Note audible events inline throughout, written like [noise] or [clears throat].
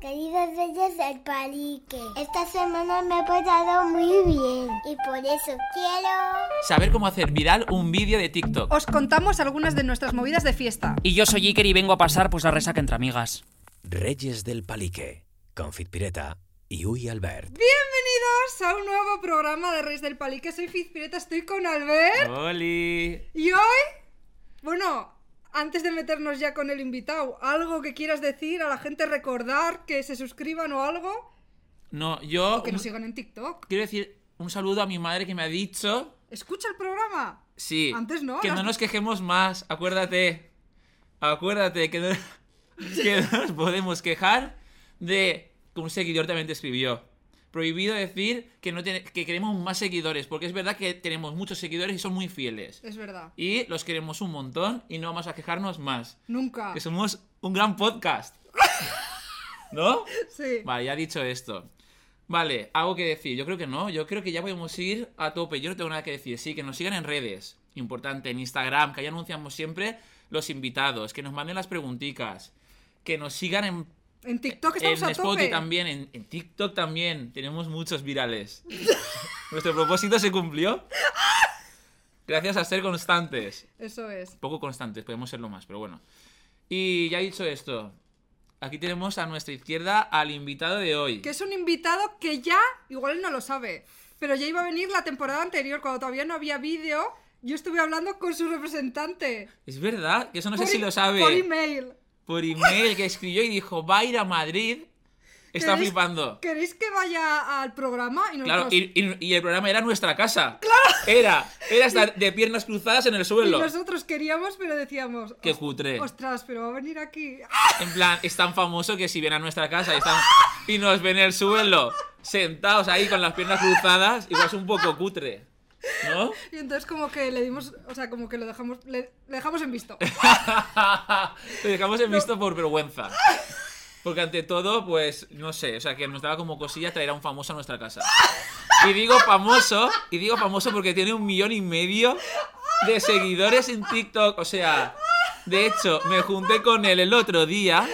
Queridos reyes del palique, esta semana me he portado muy bien y por eso quiero... Saber cómo hacer viral un vídeo de TikTok. Os contamos algunas de nuestras movidas de fiesta. Y yo soy Iker y vengo a pasar pues la resaca entre amigas. Reyes del Palique, con Pireta y Uy Albert. Bienvenidos a un nuevo programa de Reyes del Palique. Soy Fizpireta, estoy con Albert. ¡Holi! Y hoy, bueno, antes de meternos ya con el invitado, ¿algo que quieras decir a la gente? Recordar que se suscriban o algo. No, yo O que nos sigan en TikTok. quiero decir un saludo a mi madre que me ha dicho... Escucha el programa. Sí. Antes no, Que no nos quejemos más, acuérdate. Acuérdate que no, [laughs] que no nos podemos quejar de que un seguidor también te escribió. Prohibido decir que, no tiene- que queremos más seguidores, porque es verdad que tenemos muchos seguidores y son muy fieles. Es verdad. Y los queremos un montón y no vamos a quejarnos más. Nunca. Que somos un gran podcast. [laughs] ¿No? Sí. Vale, ya dicho esto. Vale, algo que decir. Yo creo que no. Yo creo que ya podemos ir a tope. Yo no tengo nada que decir. Sí, que nos sigan en redes. Importante. En Instagram, que ahí anunciamos siempre los invitados. Que nos manden las preguntitas. Que nos sigan en, En TikTok en estamos a Spotify tope. también. En, en TikTok también. Tenemos muchos virales. [laughs] Nuestro propósito se cumplió. Gracias a ser constantes. Eso es. Poco constantes, podemos serlo más, pero bueno. Y ya dicho esto, aquí tenemos a nuestra izquierda al invitado de hoy. Que es un invitado que ya, igual él no lo sabe, pero ya iba a venir la temporada anterior, cuando todavía no había vídeo. Yo estuve hablando con su representante. Es verdad, que eso no sé Por si e- lo sabe. Por email. Por email que escribió y dijo, va a ir a Madrid. Está ¿Queréis- flipando. ¿Queréis que vaya al programa? Y Claro, nosotros, y, y- y el programa era nuestra casa. ¡Claro! Era, era [laughs] estar de piernas cruzadas en el y suelo. nosotros queríamos, pero decíamos... Qué "Os- cutre. Ostras, pero va a venir aquí. [laughs] En plan, es tan famoso que si viene a nuestra casa y, están- y nos ven en el suelo, sentados ahí con las piernas cruzadas, igual es un poco cutre. ¿No? Y entonces como que le dimos, o sea, como que lo dejamos, le, le dejamos en visto. [laughs] Lo dejamos en visto por vergüenza. Porque ante todo, pues, no sé, o sea, que nos daba como cosilla traer a un famoso a nuestra casa. Y digo famoso, y digo famoso porque tiene un millón y medio de seguidores en TikTok. O sea, de hecho, me junté con él el otro día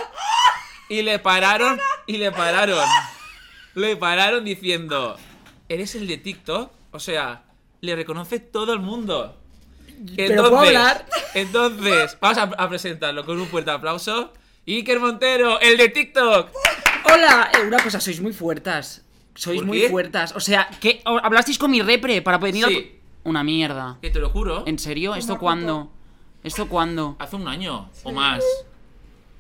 y le pararon, y le pararon. Le pararon diciendo, ¿eres el de TikTok? O sea, le reconoce todo el mundo. Pero ¿puedo hablar? Entonces, vamos a, a presentarlo con un fuerte aplauso. Iker Montero, el de TikTok. Hola, eh, una cosa, sois muy fuertes. Sois ¿Por muy qué? fuertes. O sea, que hablasteis con mi repre para venir Sí. al... Una mierda. Que te lo juro, ¿En serio? ¿Esto cuándo? ¿Esto cuándo? hace un año o más.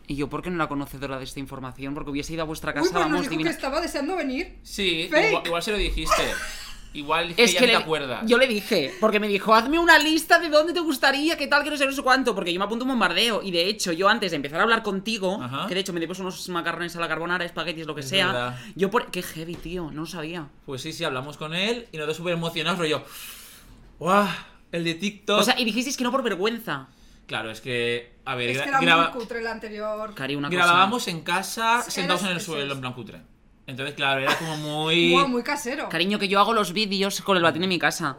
Y yo, ¿por qué no era conocedora de esta información? Porque hubiese ido a vuestra Uy, casa, pues nos vamos, dijo divina. que estaba deseando venir. Sí, igual, igual se lo dijiste. [laughs] Igual Es que no le- te acuerdas. yo le dije, porque me dijo, hazme una lista de dónde te gustaría, qué tal, que no sé, no sé cuánto, porque yo me apunto un bombardeo. Y de hecho, yo antes de empezar a hablar contigo, Ajá. que de hecho me debes unos macarrones a la carbonara, espaguetis, lo que Es sea, verdad. yo por... Qué heavy, tío, no lo sabía. Pues sí, sí, hablamos con él y nos dio súper emocionados, pero yo. ¡Guau! El de TikTok. O sea, y dijisteis que no por vergüenza. claro, es que. A ver, Es que era graba- muy cutre el anterior. Cari, una grabábamos en casa sentados en el suelo, es. en plan cutre. Entonces, claro, era como muy. [laughs] Guau, muy casero. Cariño, que yo hago los vídeos con el batín en mi casa.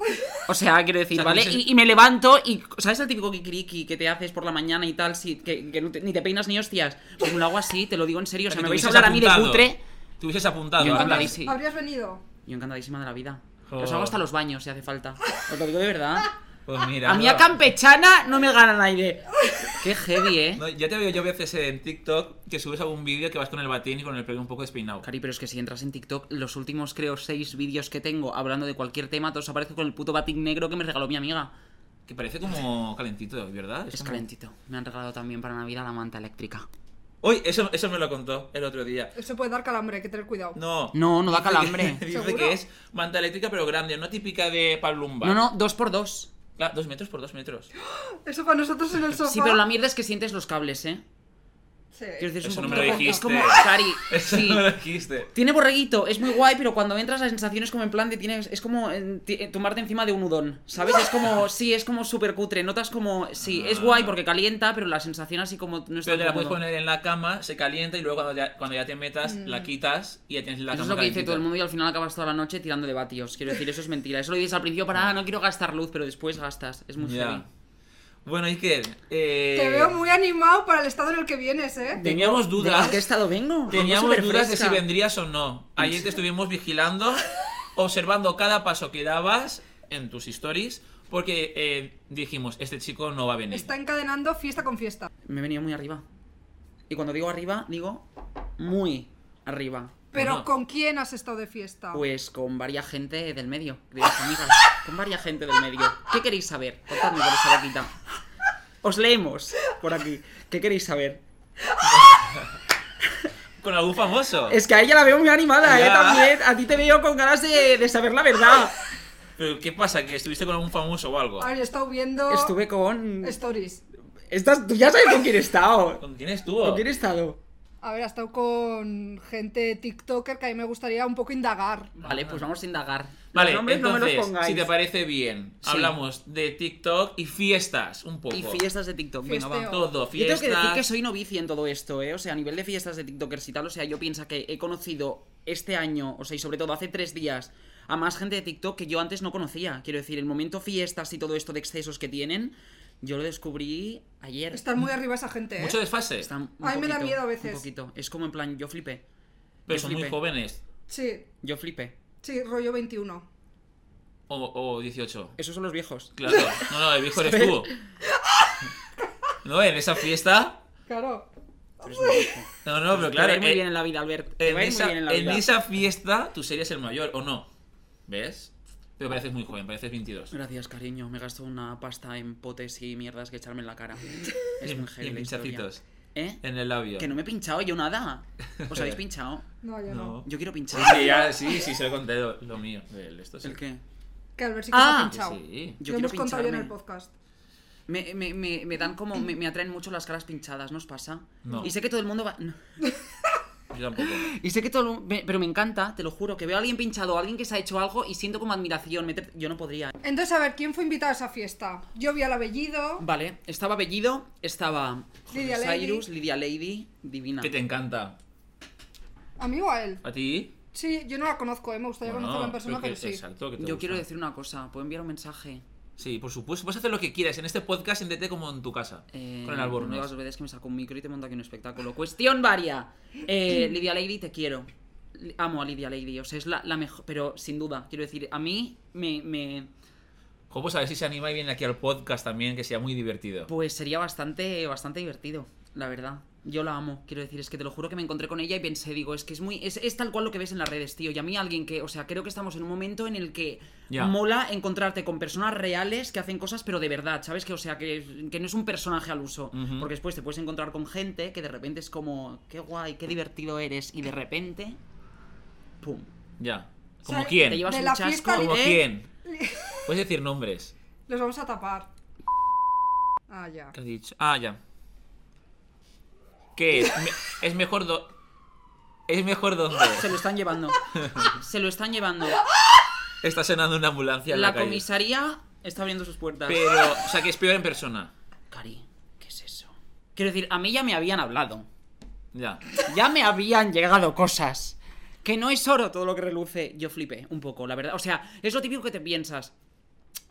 O sea, quiero decir, O sea, ¿vale? si- Y, y me levanto y. ¿Sabes el típico kikiriki que te haces por la mañana y tal? Si, que, que no te- ni te peinas ni hostias. Pues me lo hago así, te lo digo en serio. O sea, me vais a hablar a mí de apuntado. cutre. Te hubieses apuntado. Yo. Habrías venido. Yo encantadísima de la vida. Jo. Os hago hasta los baños si hace falta. Os lo digo de verdad. [laughs] Pues mira. A mí a campechana no me gana nadie. Qué heavy, eh. No, ya te veo yo veces en TikTok que subes algún vídeo que vas con el batín y con el pelo un poco despeinado. Cari, pero es que si entras en TikTok, los últimos creo seis vídeos que tengo hablando de cualquier tema, todos aparecen con el puto batín negro que me regaló mi amiga. Que parece como calentito, ¿verdad? Es como- calentito. Me han regalado también para Navidad la manta eléctrica. Uy, eso, eso me lo contó el otro día. Eso puede dar calambre, hay que tener cuidado. No. No, no da Dice que- calambre. [laughs] Dice ¿Seguro? que es manta eléctrica pero grande, no típica de palumba. No, no, dos por dos. Claro, dos metros por dos metros. [gasps] Eso para nosotros en el sofá. Sí, pero la mierda es que sientes los cables, ¿eh? Sí. Quiero decir, es Eso un no me lo como- dijiste. Es como, Cari, [laughs] Eso sí. no lo dijiste. Tiene borreguito, es muy guay, pero cuando entras la sensación es como en plan de tienes. Es como eh, ti- eh, tumbarte encima de un udón, ¿sabes? Es como. [laughs] Sí, es como súper cutre. Notas como. Sí, es guay porque calienta, pero la sensación así como no está Pero te la puedes poner en la cama, se calienta y luego cuando ya, cuando ya te metas, la quitas y ya tienes la Eso es lo que dice calentita. todo el mundo y al final acabas toda la noche tirando de vatios. Quiero decir, eso es mentira. Eso lo dices al principio para, ah, no quiero gastar luz, pero después gastas. Es muy heavy. Bueno, Iker, eh, Te veo muy animado para el estado en el que vienes, ¿eh? teníamos dudas. ¿De qué estado vengo? Teníamos dudas de si vendrías o no. Ayer te estuvimos vigilando, [laughs] observando cada paso que dabas en tus stories, porque eh, dijimos, este chico no va a venir. Está encadenando fiesta con fiesta. Me he venido muy arriba. Y cuando digo arriba, digo muy arriba. Pero Bueno. ¿con quién has estado de fiesta? Pues con varias gente del medio, de las amigas. Con varias gente del medio. ¿Qué queréis saber? Contadme por esa boquita. Os leemos por aquí. ¿Qué queréis saber? Con algún famoso. Es que a ella la veo muy animada, Ya. ¿eh? También. A ti te veo con ganas de, de saber la verdad. Pero ¿qué pasa? ¿Que estuviste con algún famoso o algo? A ver, he estado viendo Estuve con. stories. Estás... Tú ya sabes con quién he estado. ¿Con quién estuvo? ¿Con quién he estado? A ver, he estado con gente TikToker que a mí me gustaría un poco indagar. Vale, pues vamos a indagar. Vale, los nombres no me entonces, los pongáis. si te parece bien, Sí. hablamos de TikTok y fiestas, un poco. Y fiestas de TikTok, venga, va. Fiesteo. Todo, Yo tengo fiestas. que decir que soy novicia en todo esto, ¿eh? O sea, a nivel de fiestas de TikTokers y tal, o sea, yo pienso que he conocido este año, o sea, y sobre todo hace tres días, a más gente de TikTok que yo antes no conocía. Quiero decir, el momento fiestas y todo esto de excesos que tienen, yo lo descubrí ayer. Están muy arriba esa gente, ¿eh? Mucho desfase. Está un Ay, me da poquito, miedo a veces. Un poquito. Es como en plan, yo flipé. Pero yo son muy flipé. jóvenes. Sí, Yo flipé. sí, rollo 21. O, o 18. Esos son los viejos. Claro. No, no, el viejo eres tú. [laughs] No, en esa fiesta. Claro. Tú eres un viejo. No, no, pero Te va a claro. ir muy eh, bien en la vida, Albert. Te en, va a ir muy esa, bien en la en vida. esa fiesta tú serías el mayor, ¿o no? ¿Ves? Pero pareces muy joven, pareces 22. Gracias, cariño. Me gasto una pasta en potes y mierdas que echarme en la cara. [laughs] Es Y- muy y heavy en la historia. pinchacitos. ¿Eh? En el labio. Que no me he pinchado yo nada. ¿Os habéis [laughs] pinchado? No, yo no. No. Yo quiero pinchar. Sí, ya, sí, sí, se lo conté lo, lo mío. El, esto sí. ¿El qué? Que Albert sí que se Ah, ha pinchado. Sí. Yo Lo hemos contado ya en el pincharme. podcast. Me, me, me, me dan como. Me, me atraen mucho las caras pinchadas, ¿no os pasa? No. Y sé que todo el mundo va. no. [laughs] Yo tampoco. Y sé que todo. me- pero me encanta, te lo juro, que veo a alguien pinchado, a alguien que se ha hecho algo y siento como admiración. meter- Yo no podría. Entonces, a ver, ¿quién fue invitado a esa fiesta? Yo vi al Abellido. Vale, estaba Bellido, estaba. Lidia Lady. Cyrus, Lidia Lady, divina. Que te encanta. ¿A mí o a él? ¿A ti? Sí, yo no la conozco, ¿eh? me gustaría Bueno, conocerla en persona, que- pero sí. Exacto, que te Yo gusta. quiero decir una cosa, ¿puedo enviar un mensaje? Sí, por supuesto. Puedes hacer lo que quieras. En este podcast siéntete como en tu casa. Eh, con el No Albornoz. las veces que me saco un micro y te monto aquí un espectáculo. Cuestión varia. Eh, [clears throat] Lidia Lady, te quiero. Amo a Lidia Lady, o sea, es la, la mejor. Pero sin duda, quiero decir, a mí me, me. Jo, pues a ver si se anima y viene aquí al podcast también, que sea muy divertido. Pues sería bastante, bastante divertido, la verdad. Yo la amo, quiero decir, es que te lo juro que me encontré con ella y pensé, digo, es que es muy. Es, es tal cual lo que ves en las redes, tío. Y a mí alguien que, o sea, creo que estamos en un momento en el que mola encontrarte con personas reales que hacen cosas, pero de verdad, ¿sabes? Que, o sea, que, que no es un personaje al uso. Porque después te puedes encontrar con gente que de repente es como, qué guay, qué divertido eres, y de repente. ¡Pum! Ya. O ¿Como sea, quién? Te llevas de un la chasco ¿Como de- quién? [laughs] Puedes decir nombres. Los vamos a tapar. Ah, ya. ¿Qué has dicho? Ah, ya. ¿Qué es? Me- es mejor do... Es mejor donde Se lo están llevando. Se lo están llevando. está sonando una ambulancia en la, La calle. comisaría está abriendo sus puertas. Pero, o sea, que es peor en persona. Cari, ¿qué es eso? Quiero decir, a mí ya me habían hablado. Ya. Ya me habían llegado cosas. Que no es oro todo lo que reluce. Yo flipé un poco, la verdad. O sea, es lo típico que te piensas.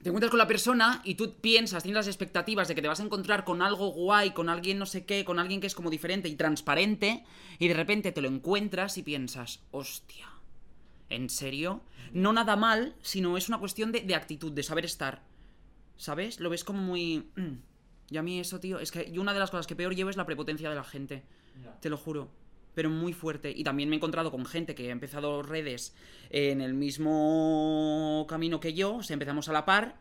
Te encuentras con la persona y tú piensas, tienes las expectativas de que te vas a encontrar con algo guay, con alguien no sé qué, con alguien que es como diferente y transparente, y de repente te lo encuentras y piensas, hostia, ¿en serio? No nada mal, sino es una cuestión de, de actitud, de saber estar. ¿Sabes? Lo ves como muy... mm. Y a mí eso, tío, es que yo una de las cosas que peor llevo es la prepotencia de la gente. Te lo juro. Pero muy fuerte. Y también me he encontrado con gente que ha empezado redes en el mismo camino que yo. O sea, empezamos a la par.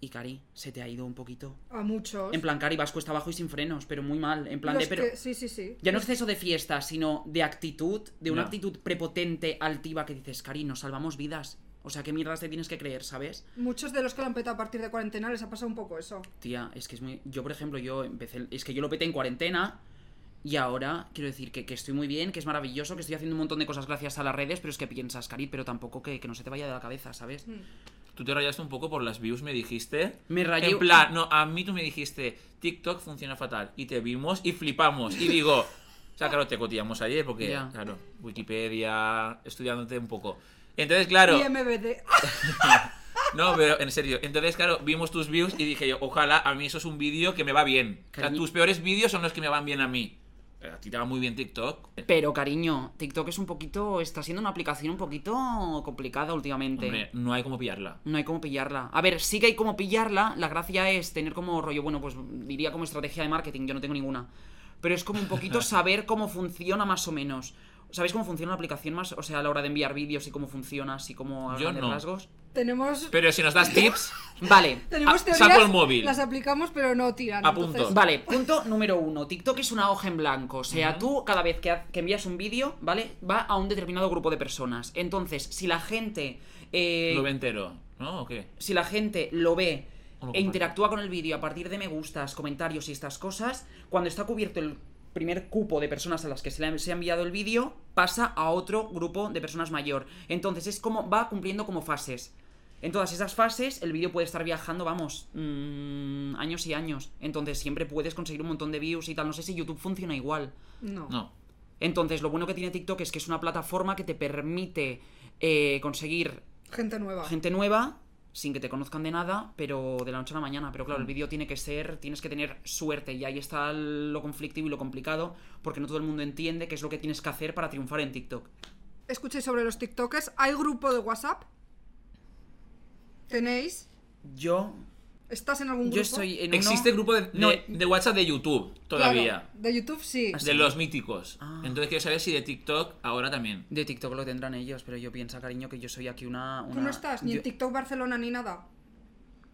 Y Cari, se te ha ido un poquito. A muchos. En plan, Cari, vas cuesta abajo y sin frenos, pero muy mal. En plan de, pero. que- Sí, sí, sí. Ya no es eso de fiesta, sino de actitud, de una actitud prepotente, altiva, que dices, Cari, nos salvamos vidas. O sea, ¿qué mierdas te tienes que creer, sabes? Muchos de los que lo han petado a partir de cuarentena les ha pasado un poco eso. Tía, es que es muy. Yo, por ejemplo, yo empecé. Es que yo lo peté en cuarentena. Y ahora quiero decir que, que estoy muy bien, que es maravilloso, que estoy haciendo un montón de cosas gracias a las redes, pero es que piensas, Cari, pero tampoco que, que no se te vaya de la cabeza, ¿sabes? Tú te rayaste un poco por las views, me dijiste. Me rayé- En plan, no, a mí tú me dijiste, TikTok funciona fatal. Y te vimos y flipamos. Y digo, o sea, claro, te cotillamos ayer porque, Ya. claro, Wikipedia, estudiándote un poco. Entonces, claro, Y MBD. [laughs] No, pero en serio. Entonces, claro, vimos tus views y dije yo, ojalá a mí eso es un vídeo que me va bien. O sea, tus peores vídeos son los que me van bien a mí. Pero a ti te va muy bien TikTok. Pero cariño, TikTok es un poquito. Está siendo una aplicación un poquito complicada últimamente. Hombre, no hay como pillarla. No hay cómo pillarla. A ver, sí que hay cómo pillarla. La gracia es tener como rollo, bueno, pues diría como estrategia de marketing, yo no tengo ninguna. Pero es como un poquito [laughs] saber cómo funciona más o menos. ¿Sabéis cómo funciona la aplicación más? O sea, a la hora de enviar vídeos y cómo funciona, así como a Yo grandes no. rasgos. Tenemos, Pero si nos das [laughs] tips, Vale. tenemos teorías, saco el móvil. las aplicamos pero no tiran. A punto. entonces- Vale, punto número uno. TikTok es una hoja en blanco. O sea, tú cada vez que, ha- que envías un vídeo, ¿vale? Va a un determinado grupo de personas. Entonces, si la gente. eh, lo ve entero, ¿no? ¿O qué? si la gente lo ve O lo e comparte. interactúa con el vídeo a partir de me gustas, comentarios y estas cosas, cuando está cubierto el primer cupo de personas a las que se le ha, se ha enviado el vídeo, pasa a otro grupo de personas mayor. Entonces es como va cumpliendo como fases. En todas esas fases el vídeo puede estar viajando, vamos, mm, años y años. Entonces siempre puedes conseguir un montón de views y tal. No sé si YouTube funciona igual. No. No. Entonces lo bueno que tiene TikTok es que es una plataforma que te permite eh, conseguir Gente nueva. gente nueva sin que te conozcan de nada, pero de la noche a la mañana. Pero claro, el vídeo tiene que ser, tienes que tener suerte y ahí está lo conflictivo y lo complicado, porque no todo el mundo entiende qué es lo que tienes que hacer para triunfar en TikTok. Escuchéis sobre los TikTokers. ¿Hay grupo de WhatsApp? ¿Tenéis? Yo, ¿Estás en algún grupo? yo estoy en uno... Existe el grupo de, de- No. de WhatsApp de YouTube todavía. Claro, de YouTube sí. De los míticos. Ah. Entonces quiero saber si de TikTok ahora también. De TikTok lo tendrán ellos, pero yo pienso, cariño, que yo soy aquí una... ¿Tú una- no estás? Ni yo- en TikTok Barcelona ni nada.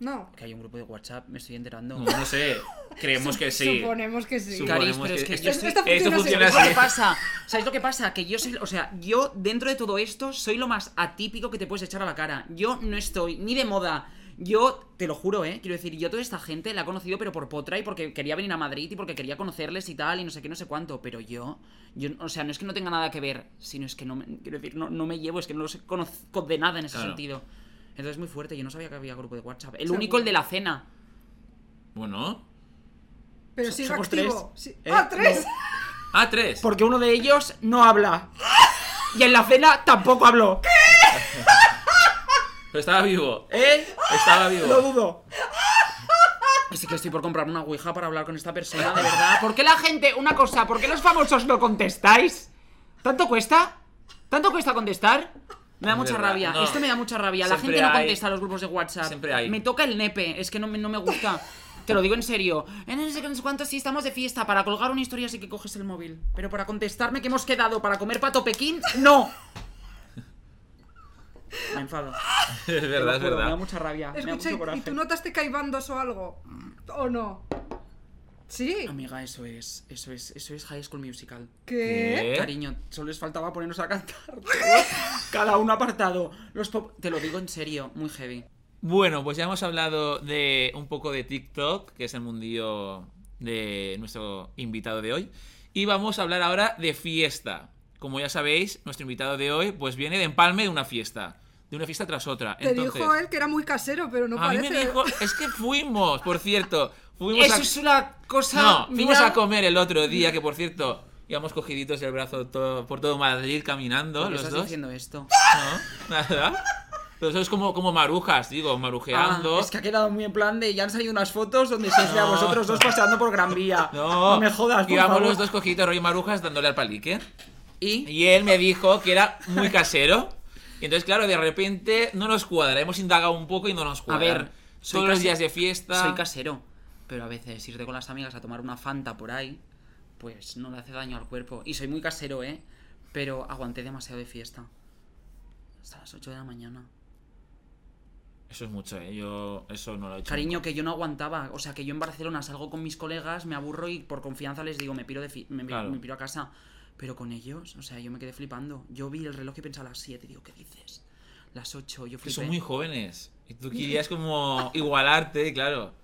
No. Que hay un grupo de WhatsApp, me estoy enterando. No, no sé. Creemos que sí. Suponemos que sí. Cariño, pero es que esto, yo estoy- esto Esto funciona funciona ¿Sabes lo así. que pasa? ¿Sabes lo que pasa? Que yo soy, o sea, yo dentro de todo esto soy lo más atípico que te puedes echar a la cara. Yo no estoy ni de moda. Yo, te lo juro, ¿eh? Quiero decir, yo toda esta gente la he conocido pero por potra y porque quería venir a Madrid y porque quería conocerles y tal y no sé qué, no sé cuánto. Pero yo, yo o sea, no es que no tenga nada que ver, sino es que no me, quiero decir, no, no me llevo, es que no los conozco de nada en ese Claro. sentido. Entonces es muy fuerte, yo no sabía que había grupo de WhatsApp. El único, el de la cena. Bueno. Pero So- sigue activo. tres. Sí- Eh, ¡Ah, tres! no. Ah, tres. Porque uno de ellos no habla. Y en la cena tampoco habló. Pero estaba vivo. ¿Eh? Estaba vivo. Lo dudo. Es que estoy por comprar una ouija para hablar con esta persona, de verdad. ¿Por qué la gente, una cosa, ¿por qué los famosos no contestáis? ¿Tanto cuesta? ¿Tanto cuesta contestar? Me da mucha verdad, rabia. no. Esto me da mucha rabia. La Siempre gente no hay- contesta a los grupos de WhatsApp. Siempre hay. Me toca el nepe. Es que no me, no me gusta. Te lo digo en serio. En no sé cuánto, sí, estamos de fiesta. Para colgar una historia sí que coges el móvil. Pero para contestarme que hemos quedado para comer pato Pekín, no. Me enfado. [laughs] Es verdad, es juro, Me da verdad. mucha rabia. me da Escucha, mucho ¿y coraje. tú notaste que hay bandos o algo? ¿O no? Sí. Amiga, eso es, eso es, eso es High School Musical. ¿Qué? ¿Qué? Cariño, solo les faltaba ponernos a cantar. [laughs] Cada uno apartado. Los pop- Te lo digo en serio, muy heavy. Bueno, pues ya hemos hablado de un poco de TikTok, que es el mundillo de nuestro invitado de hoy. Y vamos a hablar ahora de fiesta. Como ya sabéis, nuestro invitado de hoy pues viene de empalme de una fiesta. De una fiesta tras otra. Te Entonces, dijo él que era muy casero, pero no a mí parece. me dijo, es que fuimos, por cierto, fuimos Eso a... es una cosa. No, fuimos mira, a comer el otro día, que por cierto, íbamos cogiditos del brazo todo- por todo Madrid caminando, ¿Por qué los estás dos. diciendo esto? No, nada. Pero eso es como, como marujas, digo, marujeando. Ah, es que ha quedado muy en plan de. Ya han salido unas fotos donde se ve a No. vosotros dos paseando por Gran Vía. No, me jodas, por Íbamos favor. los dos cogiditos rollo marujas dándole al palique. Y. Y él me dijo que era muy casero. Y entonces, claro, de repente no nos cuadra. Hemos indagado un poco y no nos A cuadra. ver, soy todos los días de fiesta. Soy casero. Pero a veces irte con las amigas a tomar una fanta por ahí, pues no le hace daño al cuerpo. Y soy muy casero, ¿eh? Pero aguanté demasiado de fiesta. Hasta las 8 de la mañana. Eso es mucho, ¿eh? Yo eso no lo he hecho. Cariño, que yo no aguantaba. O sea, que yo en Barcelona salgo con mis colegas, me aburro y por confianza les digo, me piro, de fi- me, Claro. me piro a casa. Pero con ellos, o sea, yo me quedé flipando. Yo vi el reloj y pensaba a las 7, digo, ¿qué dices? Las 8, yo Que flipé. son muy jóvenes. Y tú querías como igualarte, claro.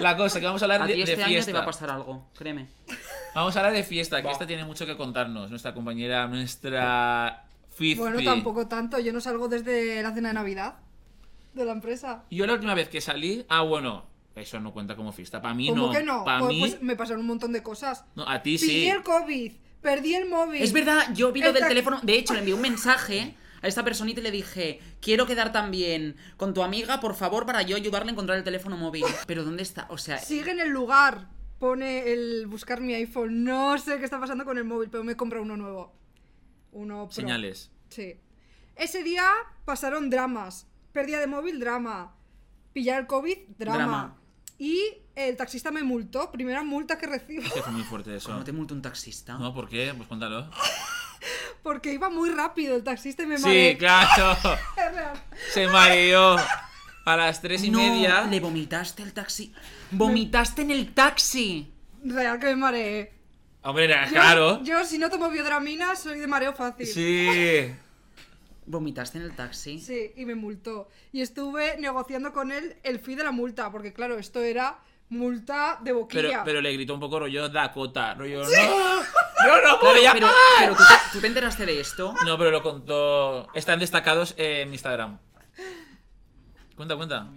La cosa que vamos a hablar A de, ti de este año te fiesta. va a pasar algo, créeme. Vamos a hablar de fiesta, que esta tiene mucho que contarnos. Nuestra compañera, nuestra Fizpi. Bueno, tampoco tanto. Yo no salgo desde la cena de Navidad de la empresa. Yo la última vez que salí. Ah, bueno. Eso no cuenta como fiesta. Para mí ¿Cómo no. que no? Para pues, mí. pues me pasaron un montón de cosas. No, a ti Pillé sí. el COVID, perdí el móvil. Es verdad, yo vi lo El del teléfono. De hecho, le envié un mensaje A esta personita le dije, quiero quedar también con tu amiga, por favor, para yo ayudarle a encontrar el teléfono móvil. Pero ¿dónde está? O sea, Sigue en el lugar. Pone el buscar mi iPhone. No sé qué está pasando con el móvil, pero me compro uno nuevo. Uno Pro. Señales. Sí. Ese día pasaron dramas. Pérdida de móvil, drama. Pillar el COVID, drama. Drama. Y el taxista me multó. Primera multa que recibo. Es que fue muy fuerte eso. ¿cómo te multa un taxista? No, ¿por qué? Pues cuéntalo. [laughs] Porque iba muy rápido el taxista y me Sí, mareé. claro. [laughs] Es real. Se mareó. A las tres y No, media. le vomitaste al taxi. ¡Vomitaste en el taxi! Real que me mareé. Hombre, era Yo- claro. Yo, si no tomo biodramina, soy de mareo fácil. Sí. [laughs] ¿Vomitaste en el taxi? Sí, y me multó. Y estuve negociando con él el fee de la multa, porque claro, esto era multa de boquilla. pero le gritó un poco rollo Dakota. Rollo, no. [laughs] No, no, Claro, pero, pero ¿tú, te, tú te enteraste de esto? No, pero lo contó. Están destacados en Instagram. Cuenta, cuenta.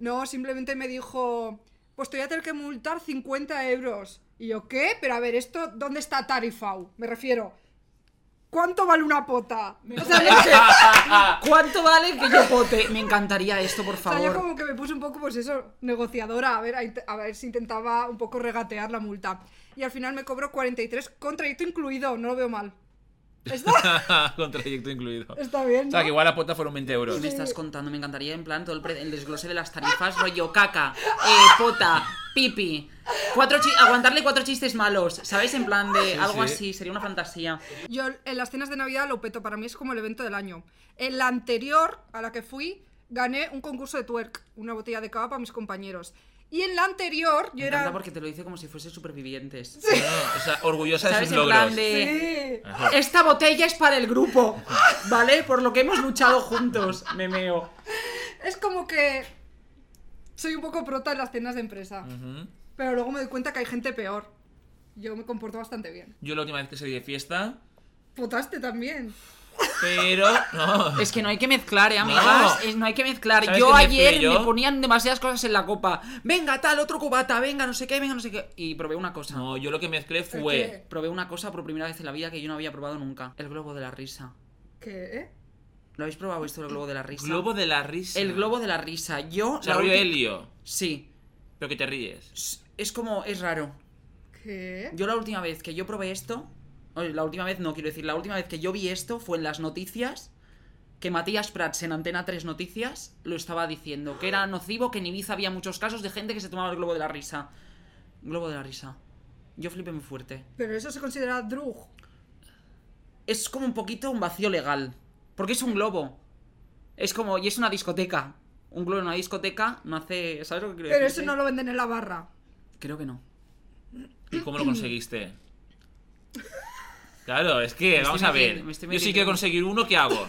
No, simplemente me dijo, pues te voy a tener que multar 50 euros. Y yo, ¿qué? Pero a ver, ¿esto dónde está tarifado? Me refiero, ¿cuánto vale una pota? O sea, [laughs] ¿Cuánto vale que yo pote? Me encantaría esto, por o sea, yo favor. como que me puse un poco, pues eso, negociadora, a ver, a ver si intentaba un poco regatear la multa. Y al final me cobró 43 con trayecto incluido, no lo veo mal. Está, [laughs] Con trayecto incluido. está bien, O sea, que igual la pota fueron 20 ¿Qué euros. me estás contando? Me encantaría en plan todo el, pre- el desglose de las tarifas, rollo caca, eh, pota, pipi. Cuatro aguantarle cuatro chistes malos, ¿sabéis? En plan de algo sí. así, sería una fantasía. Yo en las cenas de Navidad lo peto, para mí es como el evento del año. En la anterior a la que fui, gané un concurso de twerk, una botella de cava para mis compañeros. Y en la anterior, yo Me era... porque te lo dice como si fuese supervivientes. No, o sea, orgullosa de sus En logros. plan de... Sí. Esta botella es para el grupo, ¿vale? Por lo que hemos luchado juntos, me meo. Es como que soy un poco prota en las cenas de empresa. Ujú. Pero luego me doy cuenta que hay gente peor. Yo me comporto bastante bien. Yo la última vez que salí de fiesta. Potaste también. Pero. No. Es que no hay que mezclar, ¿eh, amigas? No. Es- no hay que mezclar. ¿Sabes Yo ayer yo? me ponían demasiadas cosas en la copa. Venga, tal, otro cubata, venga, no sé qué, venga, no sé qué. Y probé una cosa. No, yo lo que mezclé qué? fue. Probé una cosa por primera vez en la vida que yo no había probado nunca. El globo de la risa. ¿Qué? eh? ¿Lo habéis probado esto, el globo de la risa? Globo de la risa. El globo de la risa. Yo... La rollo helio. Sí. Pero que te ríes. Es- Es como... Es raro. ¿Qué? Yo la última vez que yo probé esto... La última vez no, quiero decir, la última vez que yo vi esto fue en las noticias que Matías Prats en Antena 3 Noticias lo estaba diciendo, que era nocivo, que en Ibiza había muchos casos de gente que se tomaba el globo de la risa. Globo de la risa. Yo flipé muy fuerte. Pero eso se considera drug. Es como un poquito un vacío legal. Porque es un globo. Es como... Y es una discoteca. Un globo en una discoteca no hace... ¿Sabes lo que quiero Pero decir? eso no lo venden en la barra. Creo que no. ¿Y cómo lo conseguiste? [clears throat] Claro, es que, vamos a ver. Yo sí quiero conseguir uno, ¿qué hago?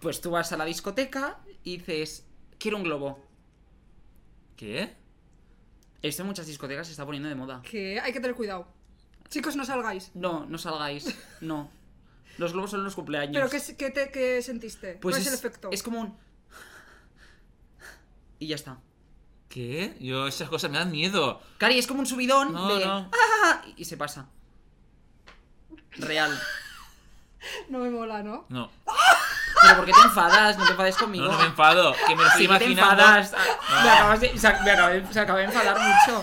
Pues tú vas a la discoteca y dices... Quiero un globo. ¿Qué? Esto en muchas discotecas se está poniendo de moda. Que hay que tener cuidado. Chicos, no salgáis. No, no salgáis. [laughs] No. Los globos son los cumpleaños. ¿Pero qué, qué, te- qué sentiste? Pues ¿Cuál es, es, el efecto? es como un... Y ya está. ¿Qué? Yo esas cosas me dan miedo. Cari, es como un subidón No, de... no. ¡Ah! Y se pasa. Real. No me mola, ¿no? No. [laughs] Pero ¿por qué te enfadas? No te enfades conmigo. No, no me enfado. Que me lo estoy Sí te imaginando. enfadas. Ah, Me, acabas de, se, me acabé, se acaba de enfadar mucho.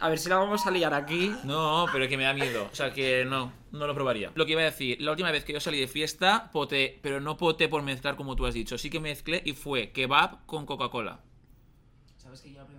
A ver si la vamos a liar aquí. No, pero que me da miedo. O sea, que no, no lo probaría. Lo que iba a decir, la última vez que yo salí de fiesta, poté, pero no poté por mezclar como tú has dicho. Sí que mezclé y fue kebab con Coca-Cola.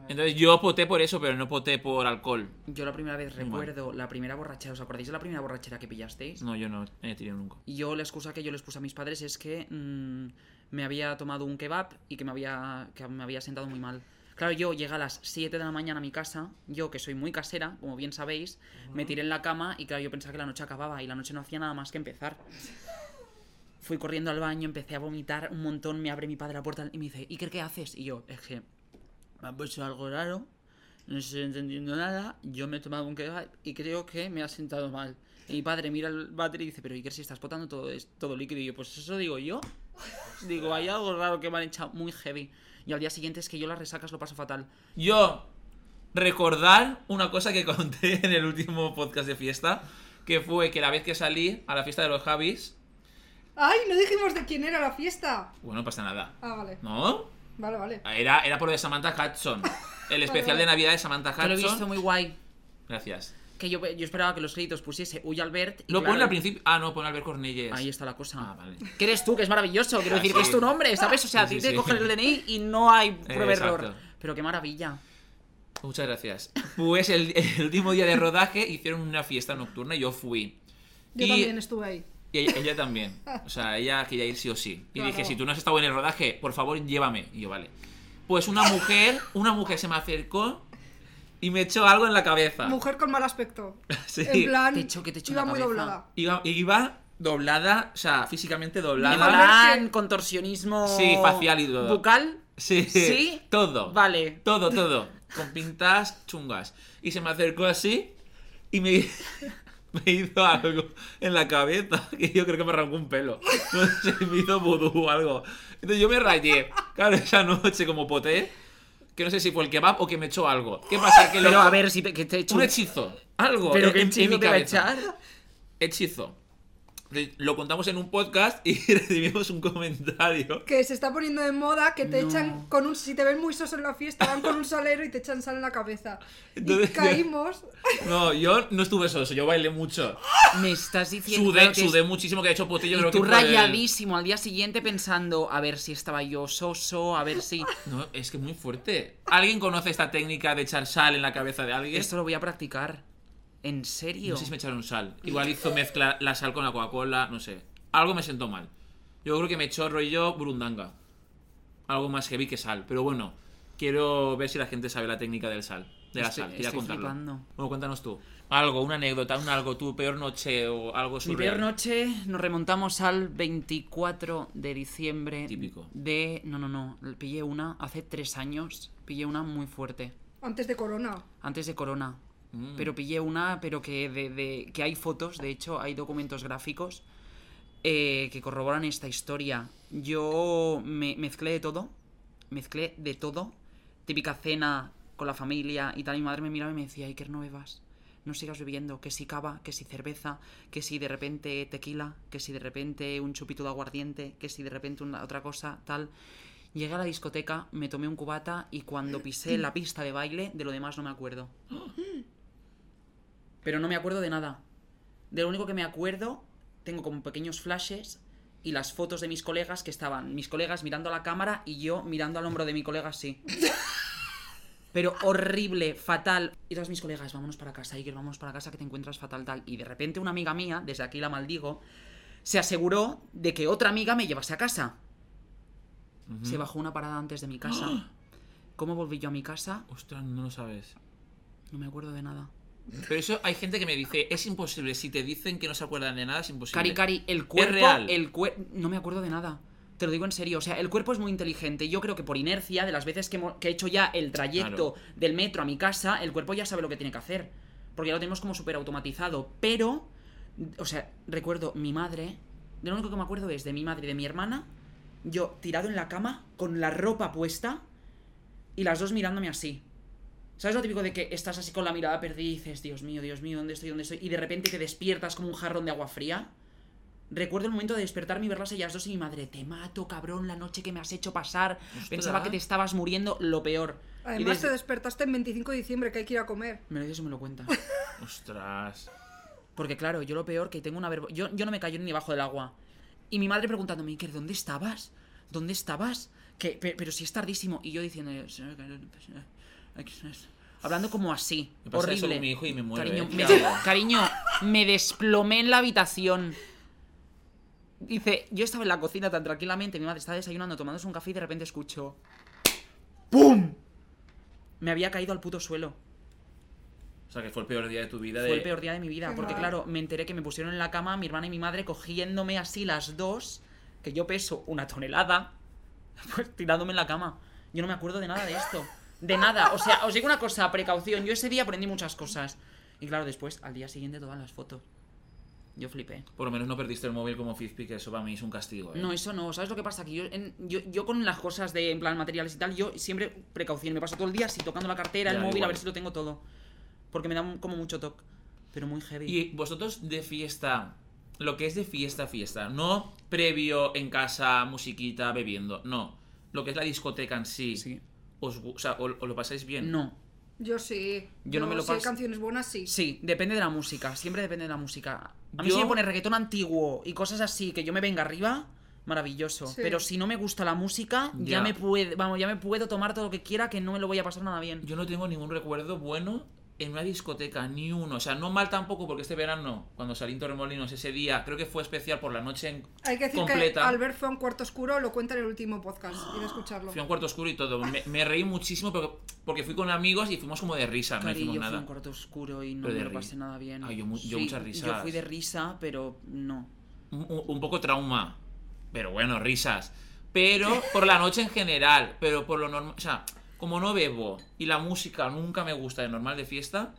Entonces yo poté por eso, pero no poté por alcohol. Yo la primera vez recuerdo la primera borrachera. ¿Os acordáis de la primera borrachera que pillasteis? No, yo no he tenido nunca. Y yo la excusa que yo les puse a mis padres es que mm, me había tomado un kebab y que me había, que me había sentado muy mal. Claro, yo llegué a las 7 de la mañana a mi casa, yo que soy muy casera, como bien sabéis, me tiré en la cama y claro, yo pensaba que la noche acababa y la noche no hacía nada más que empezar. Fui corriendo al baño, empecé a vomitar un montón, me abre mi padre la puerta y me dice, Iker, ¿qué haces? Y yo, es que me ha puesto algo raro, no estoy entendiendo nada, yo me he tomado un kebab y creo que me ha sentado mal. Y mi padre mira el váter y dice, pero Iker, si estás botando todo, es- todo líquido. Y yo, pues eso digo yo. Digo, hay algo raro que me han echado muy heavy. Y al día siguiente es que yo las resacas lo paso fatal. Yo, recordar una cosa que [laughs] conté en el último podcast de fiesta, que fue que la vez que salí a la fiesta de los Javis, Ay, no dijimos de quién era la fiesta. Bueno, no pasa nada. Ah, vale. ¿No? Vale, vale. Era, era por lo de Samantha Hudson. [laughs] El especial de Navidad de Samantha Que lo he visto Hudson. muy guay. Gracias. Que yo, yo esperaba que los créditos pusiese Uy Albert. y Lo claro, ponen al principio. Ah, no, pone Albert Cornelles. Ahí está la cosa. Ah, vale. Que eres tú, que es maravilloso. Quiero Ah, decir, sí. que es tu nombre, ¿sabes? O sea, a Sí, ti sí, te sí. cogen el DNI y no hay prueba exacto. error. Pero qué maravilla. Muchas gracias. Pues el, el último día de rodaje hicieron una fiesta nocturna y yo fui. Yo y, también estuve ahí. Y ella, ella también. O sea, ella quería ir sí o sí. Y Claro. dije, si tú no has estado en el rodaje, por favor, llévame. Y yo, vale. Pues una mujer, una mujer se me acercó y me echó algo en la cabeza. Mujer con mal aspecto. [laughs] Sí. En plan, Te echó- que te echó en iba la muy doblada. Iba, iba doblada, o sea, físicamente doblada. Plan, que- contorsionismo. Sí, facial y todo. ¿Bucal? Sí, ¿Sí? Todo. Vale. Todo, todo. Con pintas chungas. Y se me acercó así y me, [laughs] me hizo algo en la cabeza [laughs] que yo creo que me arrancó un pelo. No sé, me hizo vudú o algo. Entonces yo me rayé. Claro, esa noche como poté, que no sé si fue el kebab o que me echó algo. ¿Qué pasa? Que lo- Pero a ver, si te, que te he hecho Un hechizo. Algo. ¿Pero en- qué en- en hechizo mi te va a cabeza. echar? Hechizo. De- Lo contamos en un podcast y [laughs] recibimos un comentario. Que se está poniendo de moda que te No. echan con un. Si te ven muy soso en la fiesta, van con un salero y te echan sal en la cabeza. Entonces- y caímos. [laughs] No, yo no estuve soso, yo bailé mucho. Me estás diciendo. Sudé, que es- sudé muchísimo que he hecho potillo. Y creo tú que fue el- rayadísimo al día siguiente pensando, a ver si estaba yo soso, a ver si... No, es que es muy fuerte. ¿Alguien conoce esta técnica de echar sal en la cabeza de alguien? Esto lo voy a practicar. ¿En serio? No sé si me echaron sal. Igual hizo mezcla la sal con la Coca-Cola, no sé. Algo me sentó mal. Yo creo que me echó rollo burundanga. Algo más heavy que sal. Pero bueno, quiero ver si la gente sabe la técnica del sal. De la Estoy- sal. Quería contarlo. flipando. Bueno, cuéntanos tú. Algo, una anécdota, un algo, tu peor noche o algo Mi surreal. peor noche nos remontamos al 24 de diciembre Típico. de... No, no, no. Pillé una hace tres años. Pillé una muy fuerte. Antes de Corona. Antes de Corona. Mm. Pero pillé una, pero que, de, de- que hay fotos, de hecho, hay documentos gráficos eh, que corroboran esta historia. Yo me mezclé de todo, mezclé de todo. Típica cena con la familia y tal. Mi madre me miraba y me decía, Iker, no bebas. No sigas bebiendo, que si cava, que si cerveza, que si de repente tequila, que si de repente un chupito de aguardiente, que si de repente una, otra cosa, tal. Llegué a la discoteca, me tomé un cubata y cuando pisé la pista de baile, de lo demás no me acuerdo. Pero no me acuerdo de nada. De lo único que me acuerdo, tengo como pequeños flashes y las fotos de mis colegas que estaban mis colegas mirando a la cámara y yo mirando al hombro de mi colega así. [laughs] Pero horrible, fatal. Y todas mis colegas, vámonos para casa, Iker, vámonos para casa que te encuentras fatal tal. Y de repente una amiga mía, desde aquí la maldigo, se aseguró de que otra amiga me llevase a casa. Se bajó una parada antes de mi casa. ¿Cómo volví yo a mi casa? Ostras, no lo sabes. No me acuerdo de nada. Pero eso hay gente que me dice, es imposible. Si te dicen que no se acuerdan de nada, es imposible. Cari, Cari, el cuerpo. real. El cuer- No me acuerdo de nada. Te lo digo en serio. O sea, el cuerpo es muy inteligente. Yo creo que por inercia, de las veces que, he hecho ya el trayecto Claro. del metro a mi casa, el cuerpo ya sabe lo que tiene que hacer. Porque ya lo tenemos como súper automatizado. Pero, o sea, recuerdo mi madre. De lo único que me acuerdo es de mi madre y de mi hermana. Yo tirado en la cama, con la ropa puesta. Y las dos mirándome así. ¿Sabes lo típico de que estás así con la mirada perdida y dices, Dios mío, Dios mío, ¿dónde estoy? ¿Dónde estoy? Y de repente te despiertas como un jarrón de agua fría. Recuerdo el momento de despertarme y verlas ellas dos y mi madre, te mato, cabrón, la noche que me has hecho pasar. Pensaba que te estabas muriendo, lo peor. Y Además, desde- te despertaste en 25 de diciembre que hay que ir a comer. Me lo dices o me lo cuenta. [laughs] Ostras. Porque claro, yo lo peor que tengo una verbo... Yo, yo no me callo ni bajo del agua. Y mi madre preguntándome, Iker, ¿dónde estabas? ¿Dónde estabas? Que, pe- pero si es tardísimo. Y yo diciendo... Hablando como así. Me pasa eso horrible. con mi hijo y me muero, Cariño, ¿eh? [laughs] cariño, me desplomé en la habitación. Dice, yo estaba en la cocina tan tranquilamente, mi madre estaba desayunando, tomándose un café y de repente escucho... ¡Pum! Me había caído al puto suelo. O sea, que fue el peor día de tu vida. Fue de... el peor día de mi vida, Qué porque mal. claro, me enteré que me pusieron en la cama mi hermana y mi madre cogiéndome así las dos, que yo peso una tonelada, [laughs] pues tirándome en la cama. Yo no me acuerdo de nada de esto. De nada. O sea, os digo una cosa, precaución. Yo ese día aprendí muchas cosas. Y claro, después, al día siguiente, todas las fotos. Yo flipé. Por lo menos no perdiste el móvil como Fizpi, que eso para mí es un castigo. ¿eh? No, eso no. ¿Sabes lo que pasa? Que yo, en, yo, con las cosas de, en plan, materiales y tal, yo siempre precaución. Me paso todo el día así tocando la cartera, el móvil, a ver si lo tengo todo. Porque me da como mucho toque. Pero muy heavy. Y vosotros de fiesta, lo que es de fiesta, fiesta, no previo en casa, musiquita, bebiendo, no. Lo que es la discoteca en sí. Sí os, o lo pasáis bien? No. Yo sí. Yo, no me lo si hay canciones buenas, sí. Sí, depende de la música. Siempre depende de la música. A mí Yo... si me pone reggaetón antiguo y cosas así que yo me venga arriba, maravilloso. Pero si no me gusta la música, ya. ya me puedo, vamos, ya me puedo tomar todo lo que quiera que no me lo voy a pasar nada bien. Yo no tengo ningún recuerdo bueno en una discoteca, ni uno. O sea, no mal tampoco, porque este verano, cuando salí en Torremolinos ese día, creo que fue especial por la noche en Hay que decir completa. que Albert fue a un cuarto oscuro, lo cuenta en el último podcast, ir a escucharlo. Fui a un cuarto oscuro y todo. Me, reí muchísimo porque, fui con amigos y fuimos como de risa, Cari, no hicimos nada. Fui un cuarto oscuro y no me lo pasé nada bien. Yo, yo sí. Yo fui de risa, pero no. Un, un poco trauma, pero bueno, risas. Pero por la noche en general, pero por lo normal. O sea como no bebo y la música nunca me gusta de normal de fiesta,